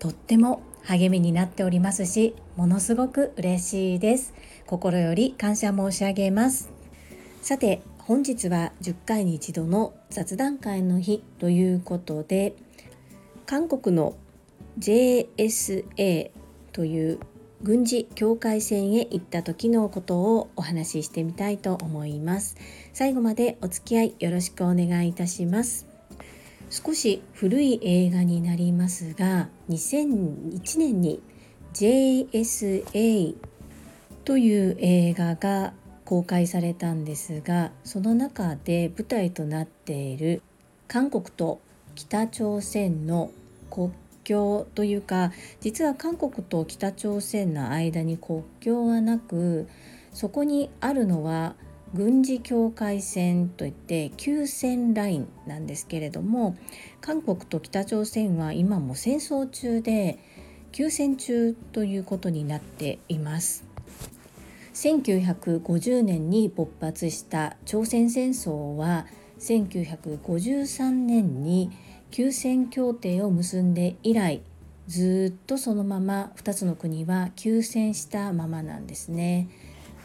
とっても励みになっておりますしものすごく嬉しいです。心より感謝申し上げます。さて本日は10回に一度の雑談会の日ということで韓国の JSA という軍事境界線へ行った時のことをお話ししてみたいと思います。最後までお付き合いよろしくお願いいたします。少し古い映画になりますが2001年に JSA という映画が公開されたんですがその中で舞台となっている韓国と北朝鮮の国境というか実は韓国と北朝鮮の間に国境はなくそこにあるのは軍事境界線といって休戦ラインなんですけれども韓国と北朝鮮は今も戦争中で休戦中ということになっています。1950年に勃発した朝鮮戦争は1953年に休戦協定を結んで以来ずっとそのまま2つの国は休戦したままなんですね。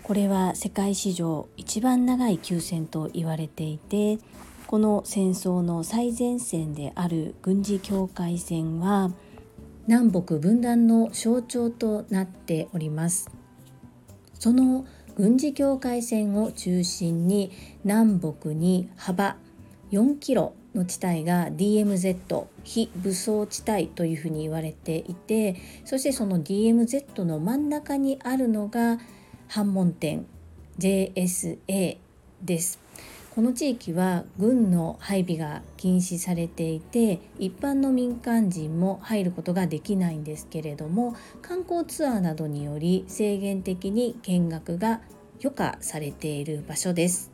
これは世界史上一番長い休戦と言われていてこの戦争の最前線である軍事境界線は南北分断の象徴となっております。その軍事境界線を中心に南北に幅4キロの地帯が DMZ 非武装地帯というふうに言われていてそしてその DMZ の真ん中にあるのが反門店 JSA です。この地域は軍の配備が禁止されていて一般の民間人も入ることができないんですけれども観光ツアーなどにより制限的に見学が許可されている場所です。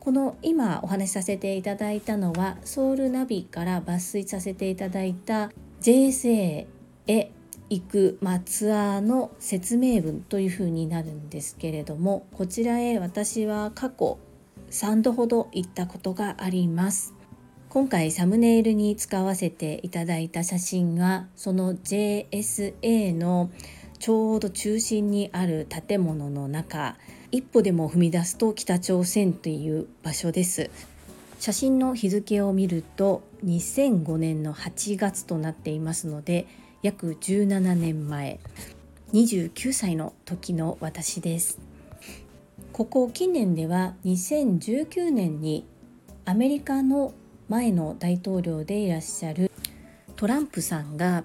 この今お話しさせていただいたのはソウルナビから抜粋させていただいた JSA へ行く、まあ、ツアーの説明文というふうになるんですけれどもこちらへ私は過去3度ほど行ったことがあります。今回サムネイルに使わせていただいた写真はその JSA のちょうど中心にある建物の中一歩でも踏み出すと北朝鮮という場所です。写真の日付を見ると2005年の8月となっていますので約17年前29歳の時の私です。ここ近年では2019年にアメリカの前の大統領でいらっしゃるトランプさんが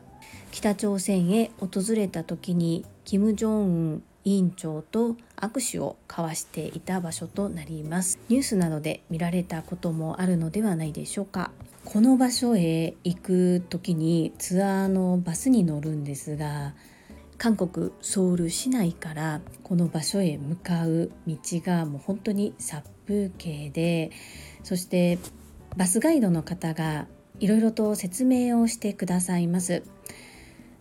北朝鮮へ訪れた時に金正恩委員長と握手を交わしていた場所となりますニュースなどで見られたこともあるのではないでしょうかこの場所へ行く時にツアーのバスに乗るんですが韓国ソウル市内からこの場所へ向かう道がもう本当に殺風景でそしてバスガイドの方がいろいろと説明をしてくださいます。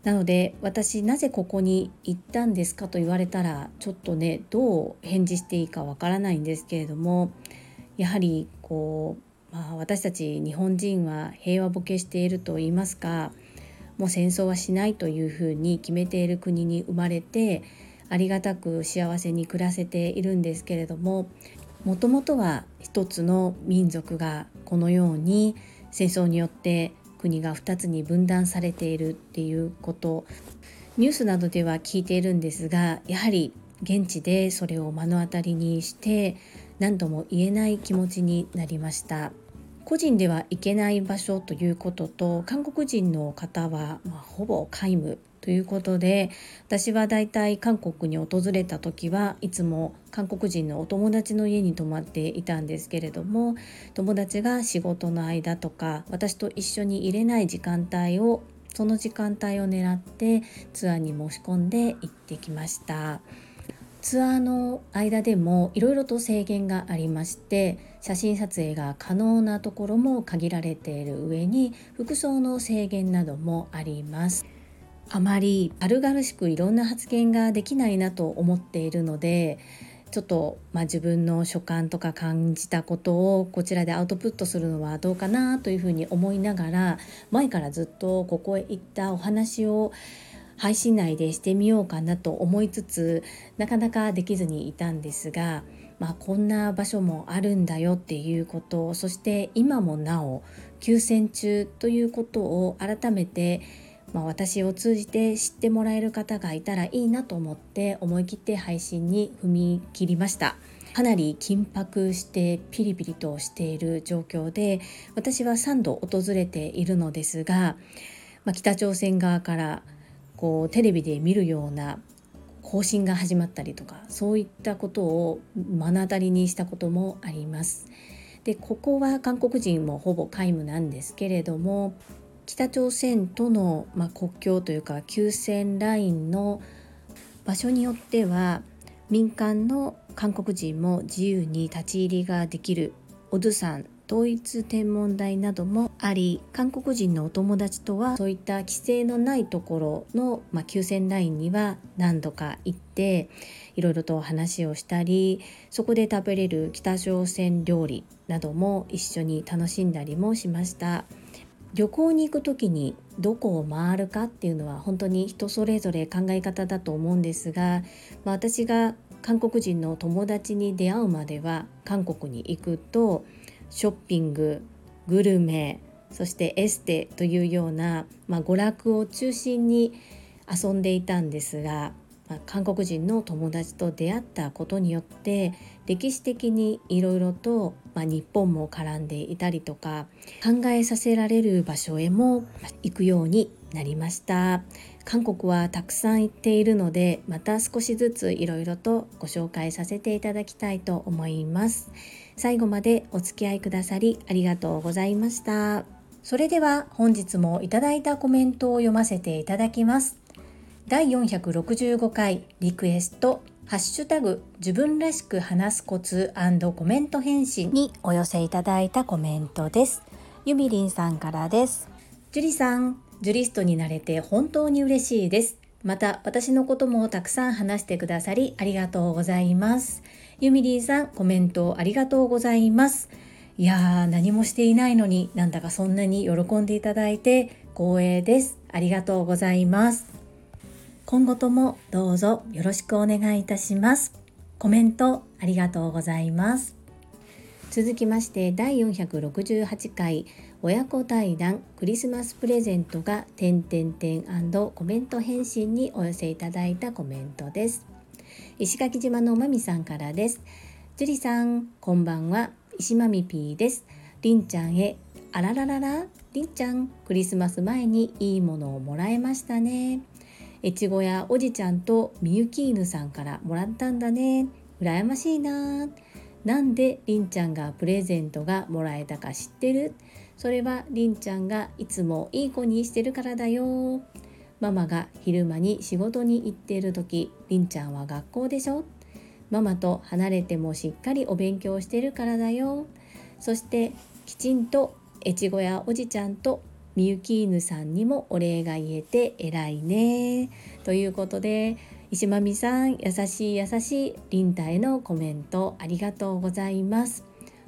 なので私なぜここに行ったんですかと言われたらちょっとねどう返事していいかわからないんですけれどもやはりこうまあ、私たち日本人は平和ボケしていると言いますかもう戦争はしないというふうに決めている国に生まれてありがたく幸せに暮らせているんですけれどももともとは一つの民族がこのように戦争によって国が2つに分断されているっていうこと。ニュースなどでは聞いているんですがやはり現地でそれを目の当たりにして何とも言えない気持ちになりました。個人では行けない場所ということと韓国人の方は、まあ、ほぼ皆無ということで私はだいたい韓国に訪れた時はいつも韓国人のお友達の家に泊まっていたんですけれども友達が仕事の間とか私と一緒に入れない時間帯をその時間帯を狙ってツアーに申し込んで行ってきましたツアーの間でもいろいろと制限がありまして写真撮影が可能なところも限られている上に服装の制限などもあります。あまり軽々しくいろんな発言ができないなと思っているのでちょっと、まあ、自分の所感とか感じたことをこちらでアウトプットするのはどうかなというふうに思いながら前からずっとここへ行ったお話を配信内でしてみようかなと思いつつなかなかできずにいたんですが、まあ、こんな場所もあるんだよっていうことそして今もなお休戦中ということを改めてまあ、私を通じて知ってもらえる方がいたらいいなと思って思い切って配信に踏み切りました。かなり緊迫してピリピリとしている状況で私は3度訪れているのですが、まあ、北朝鮮側からこうテレビで見るような更新が始まったりとかそういったことを目の当たりにしたこともあります。でここは韓国人もほぼ皆無なんですけれども北朝鮮との、まあ、国境というか休戦ラインの場所によっては民間の韓国人も自由に立ち入りができるオドゥ山統一天文台などもあり韓国人のお友達とはそういった規制のないところの、まあ、休戦ラインには何度か行っていろいろと話をしたりそこで食べれる北朝鮮料理なども一緒に楽しんだりもしました。旅行に行く時にどこを回るかっていうのは本当に人それぞれ考え方だと思うんですが、まあ、私が韓国人の友達に出会うまでは韓国に行くとショッピンググルメそしてエステというような、まあ、娯楽を中心に遊んでいたんですが、まあ、韓国人の友達と出会ったことによって歴史的にいろいろと、まあ、日本も絡んでいたりとか考えさせられる場所へも行くようになりました韓国はたくさん行っているのでまた少しずついろいろとご紹介させていただきたいと思います。最後までお付き合いくださりありがとうございました。それでは本日もいただいたコメントを読ませていただきます。第465回リクエストハッシュタグ自分らしく話すコツコメント返信にお寄せいただいたコメントです。ゆみりんさんからです。ジュリさん、ジュリストになれて本当に嬉しいです。また私のこともたくさん話してくださりありがとうございます。ゆみりーさん、コメントありがとうございます。いやー、何もしていないのになんだかそんなに喜んでいただいて光栄です。ありがとうございます。今後ともどうぞよろしくお願いいたします。コメントありがとうございます。続きまして第468回親子対談クリスマスプレゼントが点点点コメント返信にお寄せいただいたコメントです。石垣島のまみさんからです。樹里さん、こんばんは。石まみぴーです。りんちゃんへ、あらららら、りんちゃん、クリスマス前にいいものをもらえましたね。越後やおじちゃんとみゆき犬さんからもらったんだね。羨ましいな。なんでりんちゃんがプレゼントがもらえたか知ってる？それはりんちゃんがいつもいい子にしてるからだよ。ママが昼間に仕事に行っている時りんちゃんは学校でしょ？ママと離れてもしっかりお勉強してるからだよ。そしてきちんと越後やおじちゃんとみゆき犬さんにもお礼が言えて偉いね。ということで石まみさん優しい優しいりんたへのコメントありがとうございます。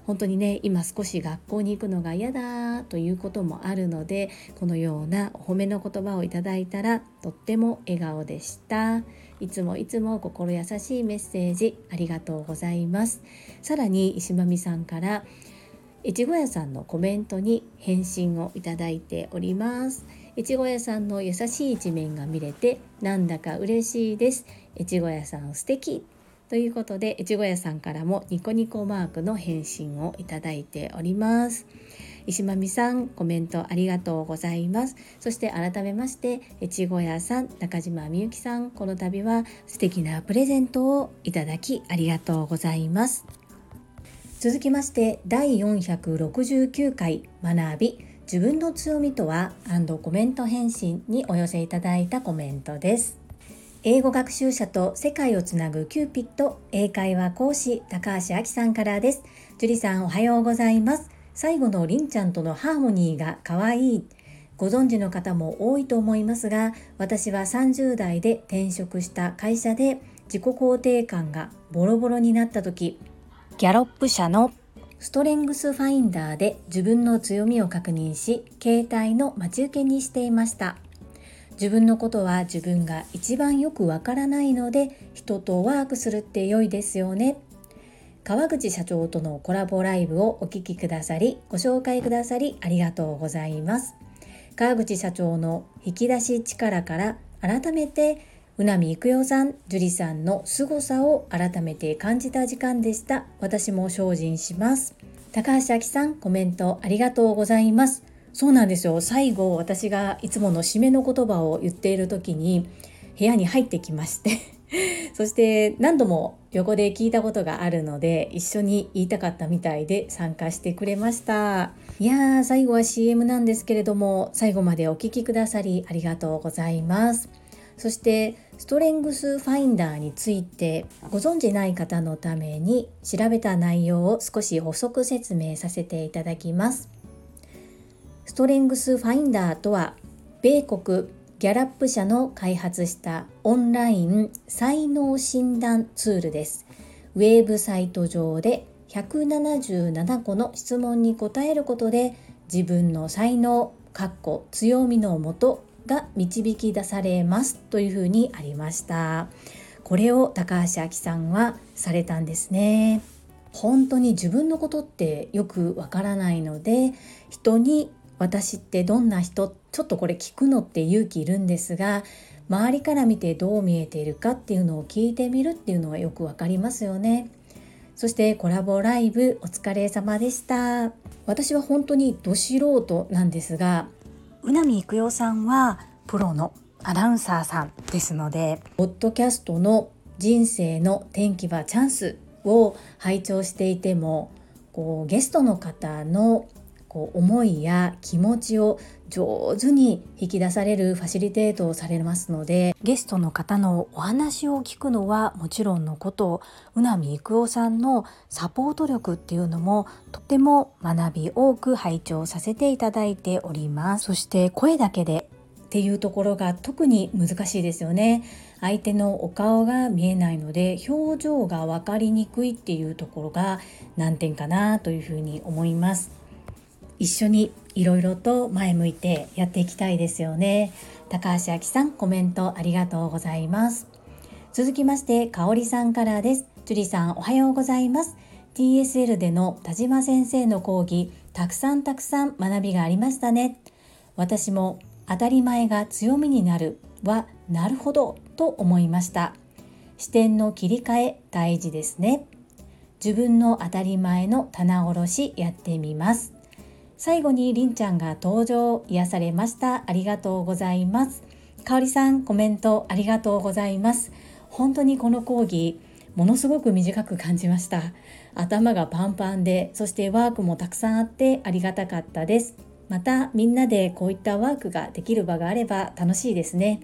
本当にね今少し学校に行くのが嫌だということもあるのでこのようなお褒めの言葉をいただいたらとっても笑顔でした。いつもいつも心優しいメッセージありがとうございます。さらに石まみさんから越後屋さんのコメントに返信をいただいております。越後屋さんの優しい一面が見れてなんだか嬉しいです。越後屋さん素敵。ということで、越後屋さんからもニコニコマークの返信をいただいております。石まみさん、コメントありがとうございます。そして改めまして、越後屋さん、中島みゆきさん、この度は素敵なプレゼントをいただきありがとうございます。続きまして、第469回学び自分の強みとはコメント返信にお寄せいただいたコメントです英語学習者と世界をつなぐキューピット英会話講師高橋明さんからです。樹里さんおはようございます。最後のりんちゃんとのハーモニーが可愛い。ご存知の方も多いと思いますが私は30代で転職した会社で自己肯定感がボロボロになった時ギャロップ社のストレングスファインダーで自分の強みを確認し携帯の待ち受けにしていました。自分のことは自分が一番よくわからないので人とワークするって良いですよね川口社長とのコラボライブをお聴きくださりご紹介くださりありがとうございます川口社長の引き出し力から改めてうなみいくよさん、樹里さんの凄さを改めて感じた時間でした。私も精進します。高橋明さん、コメントありがとうございます。そうなんですよ。最後、私がいつもの締めの言葉を言っている時に部屋に入ってきまして そして何度も横で聞いたことがあるので一緒に言いたかったみたいで参加してくれました。いやー最後は CM なんですけれども最後までお聴きくださりありがとうございます。そしてストレングスファインダーについてご存じない方のために調べた内容を少し補足説明させていただきます。ストレングスファインダーとは米国ギャラップ社の開発したオンライン才能診断ツールです。ウェブサイト上で177個の質問に答えることで自分の才能、かっこ強みのもとが導き出されますというふうにありました。これを高橋明さんはされたんですね。本当に自分のことってよくわからないので人に私ってどんな人？ちょっとこれ聞くのって勇気いるんですが周りから見てどう見えているかっていうのを聞いてみるっていうのはよくわかりますよね。そしてコラボライブお疲れ様でした。私は本当にど素人なんですが、うなみいくよさんはプロのアナウンサーさんですので、ポッドキャストの人生の転機はチャンスを拝聴していても、こうゲストの方のこう思いや気持ちを上手に引き出されるファシリテートをされますのでゲストの方のお話を聞くのはもちろんのこと宇波育夫さんのサポート力っていうのもとても学び多く拝聴させていただいております。そして声だけでっていうところが特に難しいですよね。相手のお顔が見えないので表情が分かりにくいっていうところが難点かなというふうに思います。一緒にいろいろと前向いてやっていきたいですよね。高橋明さんコメントありがとうございます。続きまして香里さんからです。樹里さんおはようございます。TSL での田島先生の講義たくさんたくさん学びがありましたね。私も当たり前が強みになるはなるほどと思いました。視点の切り替え大事ですね。自分の当たり前の棚卸しやってみます。最後にりんちゃんが登場癒されました。ありがとうございます。かおりさんコメントありがとうございます。本当にこの講義ものすごく短く感じました。頭がパンパンでそしてワークもたくさんあってありがたかったです。またみんなでこういったワークができる場があれば楽しいですね。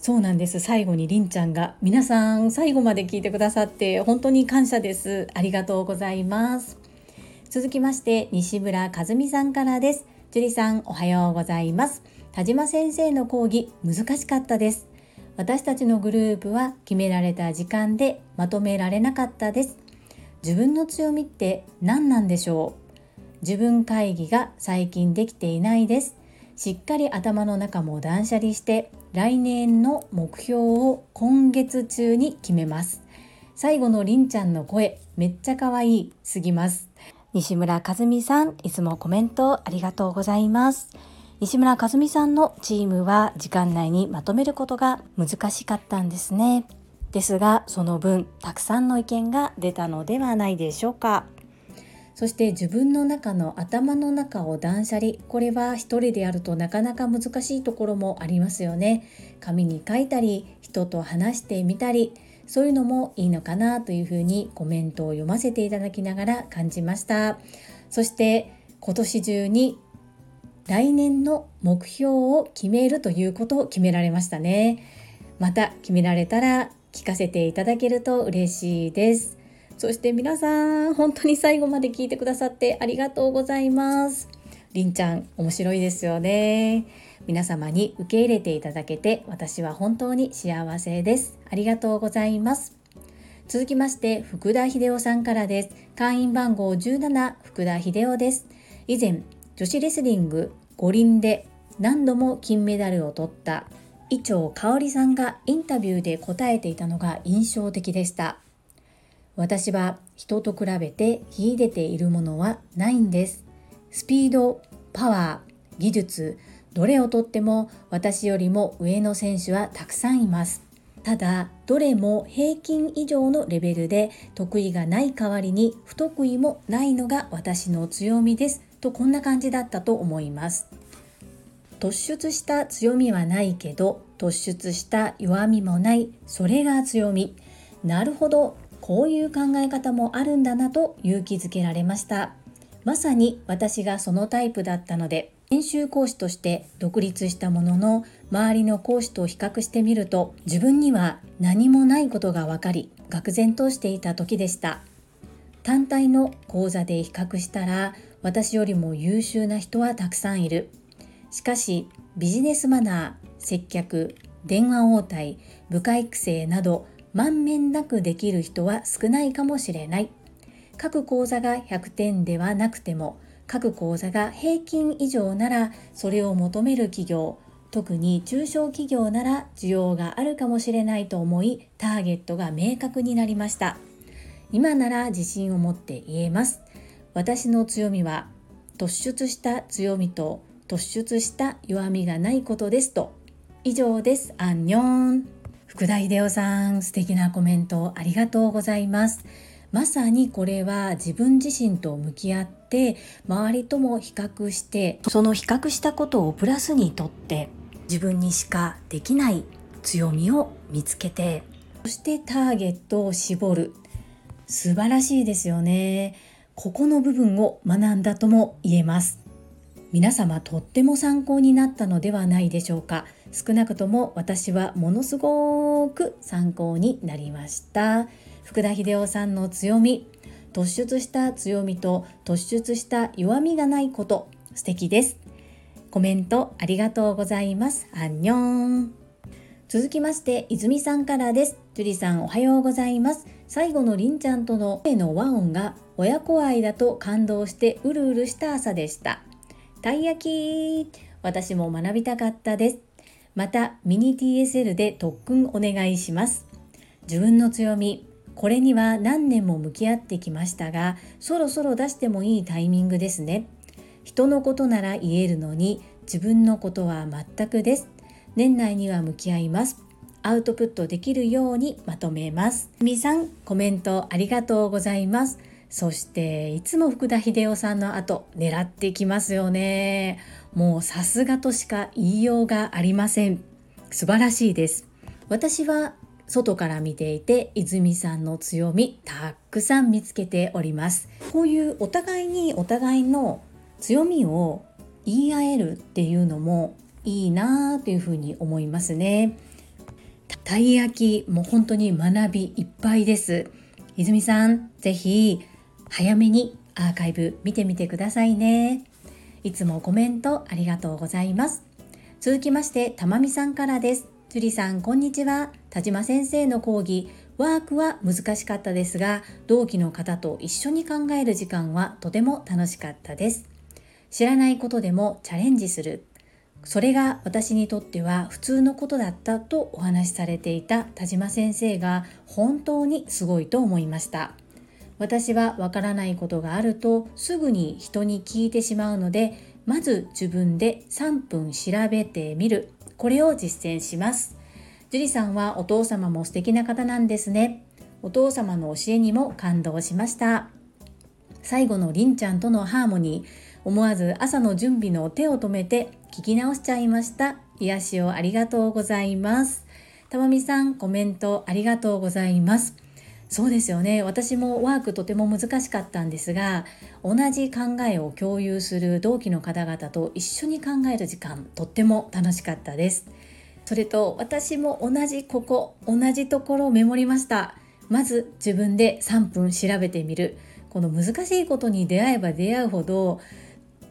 そうなんです。最後にりんちゃんが皆さん最後まで聞いてくださって本当に感謝です。ありがとうございます。続きまして西村和美さんからです。樹里さんおはようございます。田島先生の講義難しかったです。私たちのグループは決められた時間でまとめられなかったです。自分の強みって何なんでしょう自分会議が最近できていないです。しっかり頭の中も断捨離して来年の目標を今月中に決めます。最後のりんちゃんの声めっちゃ可愛いすぎます。西村和美さん、いつもコメントありがとうございます。西村和美さんのチームは時間内にまとめることが難しかったんですね。ですが、その分、たくさんの意見が出たのではないでしょうか。そして自分の中の頭の中を断捨離。これは一人でやるとなかなか難しいところもありますよね。紙に書いたり、人と話してみたり、そういうのもいいのかなというふうにコメントを読ませていただきながら感じました。そして今年中に来年の目標を決めるということを決められましたね。また決められたら聞かせていただけると嬉しいです。そして皆さん本当に最後まで聞いてくださってありがとうございます。りんちゃん面白いですよね。皆様に受け入れていただけて私は本当に幸せです。ありがとうございます。続きまして福田秀夫さんからです。会員番号17福田秀夫です。以前女子レスリング五輪で何度も金メダルを取った伊調香織さんがインタビューで答えていたのが印象的でした。私は人と比べて秀でているものはないんです。スピードパワー技術どれをとっても私よりも上の選手はたくさんいます。ただどれも平均以上のレベルで得意がない代わりに不得意もないのが私の強みです。とこんな感じだったと思います。突出した強みはないけど突出した弱みもないそれが強み。なるほどこういう考え方もあるんだなと勇気づけられました。まさに私がそのタイプだったので研修講師として独立したものの周りの講師と比較してみると自分には何もないことが分かり愕然としていた時でした。単体の講座で比較したら私よりも優秀な人はたくさんいる。しかしビジネスマナー接客電話応対部下育成など満面なくできる人は少ないかもしれない。各講座が100点ではなくても各講座が平均以上ならそれを求める企業特に中小企業なら需要があるかもしれないと思いターゲットが明確になりました。今なら自信を持って言えます。私の強みは突出した強みと突出した弱みがないことですと。以上です。アンニョン。福田秀夫さん素敵なコメントありがとうございます。まさにこれは自分自身と向き合って周りとも比較してその比較したことをプラスにとって自分にしかできない強みを見つけてそしてターゲットを絞る。素晴らしいですよね。ここの部分を学んだとも言えます。皆様とっても参考になったのではないでしょうか。少なくとも私はものすごく参考になりました。福田秀夫さんの強み突出した強みと突出した弱みがないこと素敵ですコメントありがとうございますアンニョン続きまして泉さんからです樹里さんおはようございます最後のりんちゃんとの声の和音が親子愛だと感動してうるうるした朝でした。たい焼き私も学びたかったです。またミニ TSL で特訓お願いします。自分の強み、これには何年も向き合ってきましたが、そろそろ出してもいいタイミングですね。人のことなら言えるのに、自分のことは全くです。年内には向き合います。アウトプットできるようにまとめます。みさん、コメントありがとうございます。そしていつも福田秀夫さんの後狙ってきますよねもうさすがとしか言いようがありません素晴らしいです私は外から見ていて泉さんの強みたくさん見つけておりますこういうお互いにお互いの強みを言い合えるっていうのもいいなというふうに思いますねたい焼きも本当に学びいっぱいです泉さんぜひ早めにアーカイブ見てみてくださいね。いつもコメントありがとうございます。続きまして、たまみさんからです。樹里さん、こんにちは。田島先生の講義、ワークは難しかったですが、同期の方と一緒に考える時間はとても楽しかったです。知らないことでもチャレンジする。それが私にとっては普通のことだったとお話しされていた田島先生が本当にすごいと思いました。私はわからないことがあるとすぐに人に聞いてしまうのでまず自分で3分調べてみるこれを実践します。樹里さんはお父様も素敵な方なんですね。お父様の教えにも感動しました。最後のりんちゃんとのハーモニー。思わず朝の準備の手を止めて聞き直しちゃいました。癒しをありがとうございます。たまみさんコメントありがとうございます。そうですよね。私もワークとても難しかったんですが同じ考えを共有する同期の方々と一緒に考える時間とっても楽しかったです。それと私も同じここ同じところをメモりました。まず自分で3分調べてみる。この難しいことに出会えば出会うほど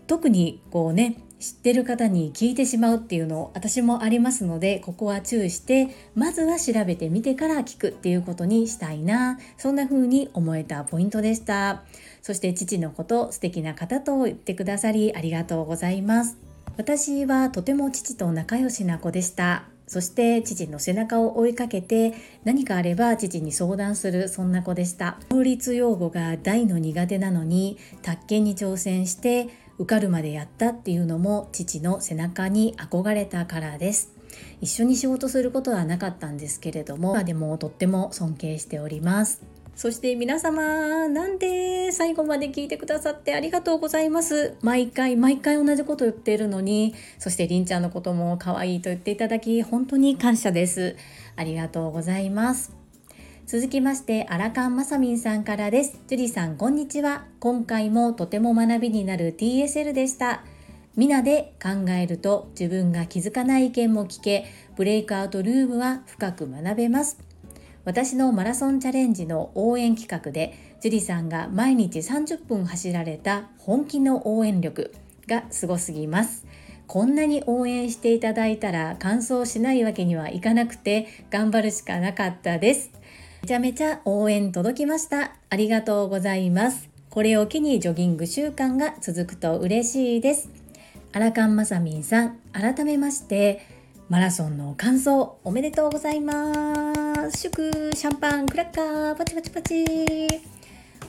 特にこうね知ってる方に聞いてしまうっていうの私もありますのでここは注意してまずは調べてみてから聞くっていうことにしたいな。そんな風に思えたポイントでした。そして父のこと素敵な方と言ってくださりありがとうございます。私はとても父と仲良しな子でした。そして父の背中を追いかけて何かあれば父に相談するそんな子でした。法律用語が大の苦手なのに宅建に挑戦して受かるまでやったっていうのも父の背中に憧れたからです。一緒に仕事することはなかったんですけれどもでもとっても尊敬しております。そして皆様なんで最後まで聞いてくださってありがとうございます？毎回毎回同じこと言っているのにそしてりんちゃんのことも可愛いと言っていただき本当に感謝です。ありがとうございます。続きましてアラカンマサミンさんからです。ジュリさんこんにちは。今回もとても学びになる TSL でした。皆で考えると自分が気づかない意見も聞けブレイクアウトルームは深く学べます。私のマラソンチャレンジの応援企画でジュリさんが毎日30分走られた本気の応援力がすごすぎます。こんなに応援していただいたら完走しないわけにはいかなくて頑張るしかなかったです。めちゃめちゃ応援届きました。ありがとうございます。これを機にジョギング習慣が続くと嬉しいです。アラカンマサミンさん、改めまして、マラソンの感想おめでとうございます。祝シャンパン、クラッカー、パチパチパチ。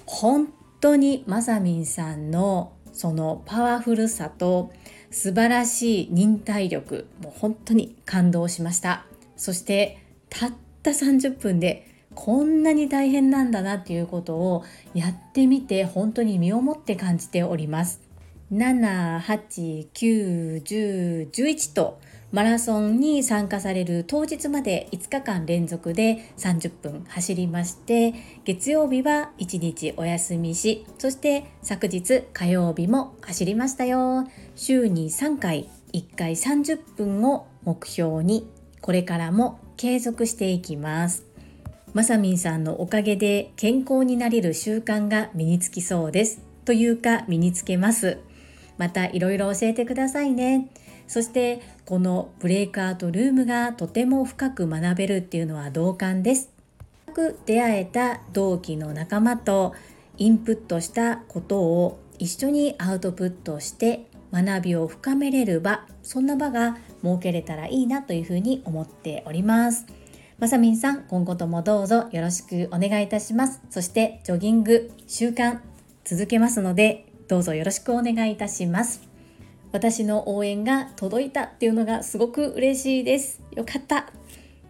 本当にマサミンさんのそのパワフルさと素晴らしい忍耐力、もう本当に感動しました。そしてたった30分でこんなに大変なんだなっていうことをやってみて本当に身をもって感じております。7、8、9、10、11とマラソンに参加される当日まで5日間連続で30分走りまして月曜日は1日お休みしそして昨日火曜日も走りましたよ週に3回1回30分を目標にこれからも継続していきますまさみんさんのおかげで健康になれる習慣が身につきそうです。というか身につけます。またいろいろ教えてくださいね。そしてこのブレイクアウトルームがとても深く学べるっていうのは同感です。出会えた同期の仲間とインプットしたことを一緒にアウトプットして学びを深めれる場そんな場が設けれたらいいなというふうに思っております。まさみんさん、今後ともどうぞよろしくお願いいたします。そして、ジョギング習慣続けますので、どうぞよろしくお願いいたします。私の応援が届いたっていうのがすごく嬉しいです。よかった。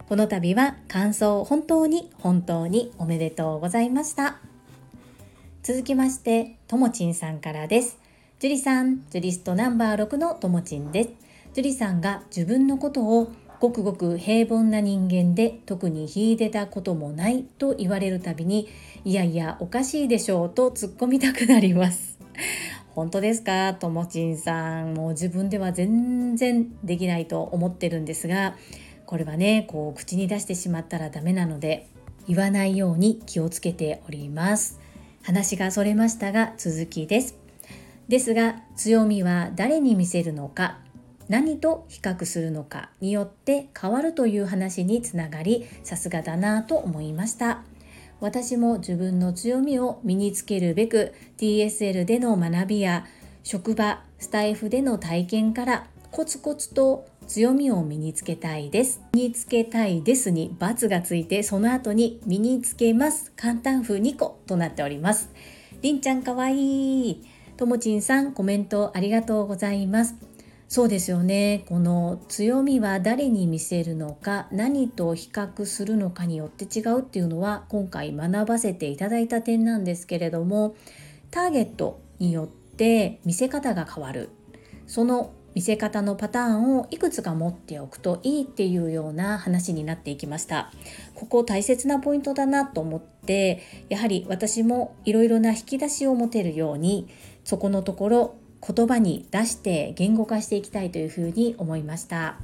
この度は感想本当に本当におめでとうございました。続きまして、ともちんさんからです。樹里さん、ジュリストナンバー6のともちんです。樹里さんが自分のことをごくごく平凡な人間で特に秀でたこともないと言われるたびにいやいやおかしいでしょうと突っ込みたくなります。本当ですか？ともちんさんもう自分では全然できないと思ってるんですがこれはねこう口に出してしまったらダメなので言わないように気をつけております。話がそれましたが続きです。ですが強みは誰に見せるのか？何と比較するのかによって変わるという話につながりさすがだなと思いました。私も自分の強みを身につけるべく TSL での学びや職場スタイフでの体験からコツコツと強みを身につけたいです。身につけたいですに×がついてその後に身につけます。簡単風2個となっております。りんちゃんかわいい。ともちんさんコメントありがとうございます。そうですよね。この強みは誰に見せるのか何と比較するのかによって違うっていうのは今回学ばせていただいた点なんですけれどもターゲットによって見せ方が変わる。その見せ方のパターンをいくつか持っておくといいっていうような話になっていきました。ここ大切なポイントだなと思ってやはり私もいろいろな引き出しを持てるようにそこのところ言葉に出して言語化していきたいというふうに思いました。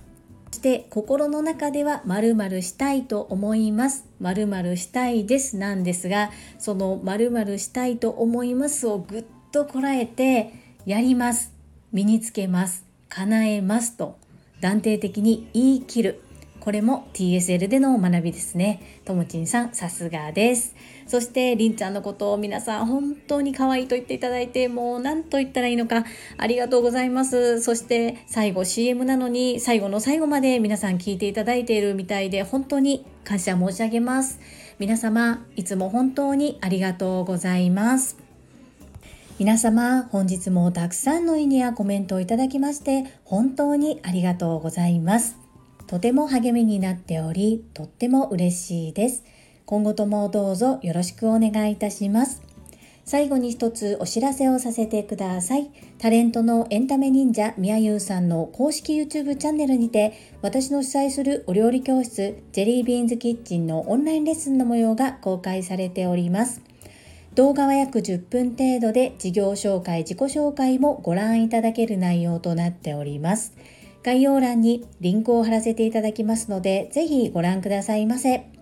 そして心の中では〇〇したいと思います。〇〇したいですなんですがその〇〇したいと思いますをぐっとこらえてやります。身につけます。叶えますと断定的に言い切る。これも TSL での学びですね。ともちんさん、さすがです。そして、りんちゃんのことを皆さん本当に可愛いと言っていただいて、もう何と言ったらいいのか、ありがとうございます。そして、最後 CM なのに、最後の最後まで皆さん聞いていただいているみたいで、本当に感謝申し上げます。皆様、いつも本当にありがとうございます。皆様、本日もたくさんの意味やコメントをいただきまして、本当にありがとうございます。とても励みになっており、とっても嬉しいです。今後ともどうぞよろしくお願いいたします。最後に一つお知らせをさせてください。タレントのエンタメ忍者みやゆうさんの公式 YouTube チャンネルにて私の主催するお料理教室ジェリービーンズキッチンのオンラインレッスンの模様が公開されております。動画は約10分程度で事業紹介、自己紹介もご覧いただける内容となっております。概要欄にリンクを貼らせていただきますので、ぜひご覧くださいませ。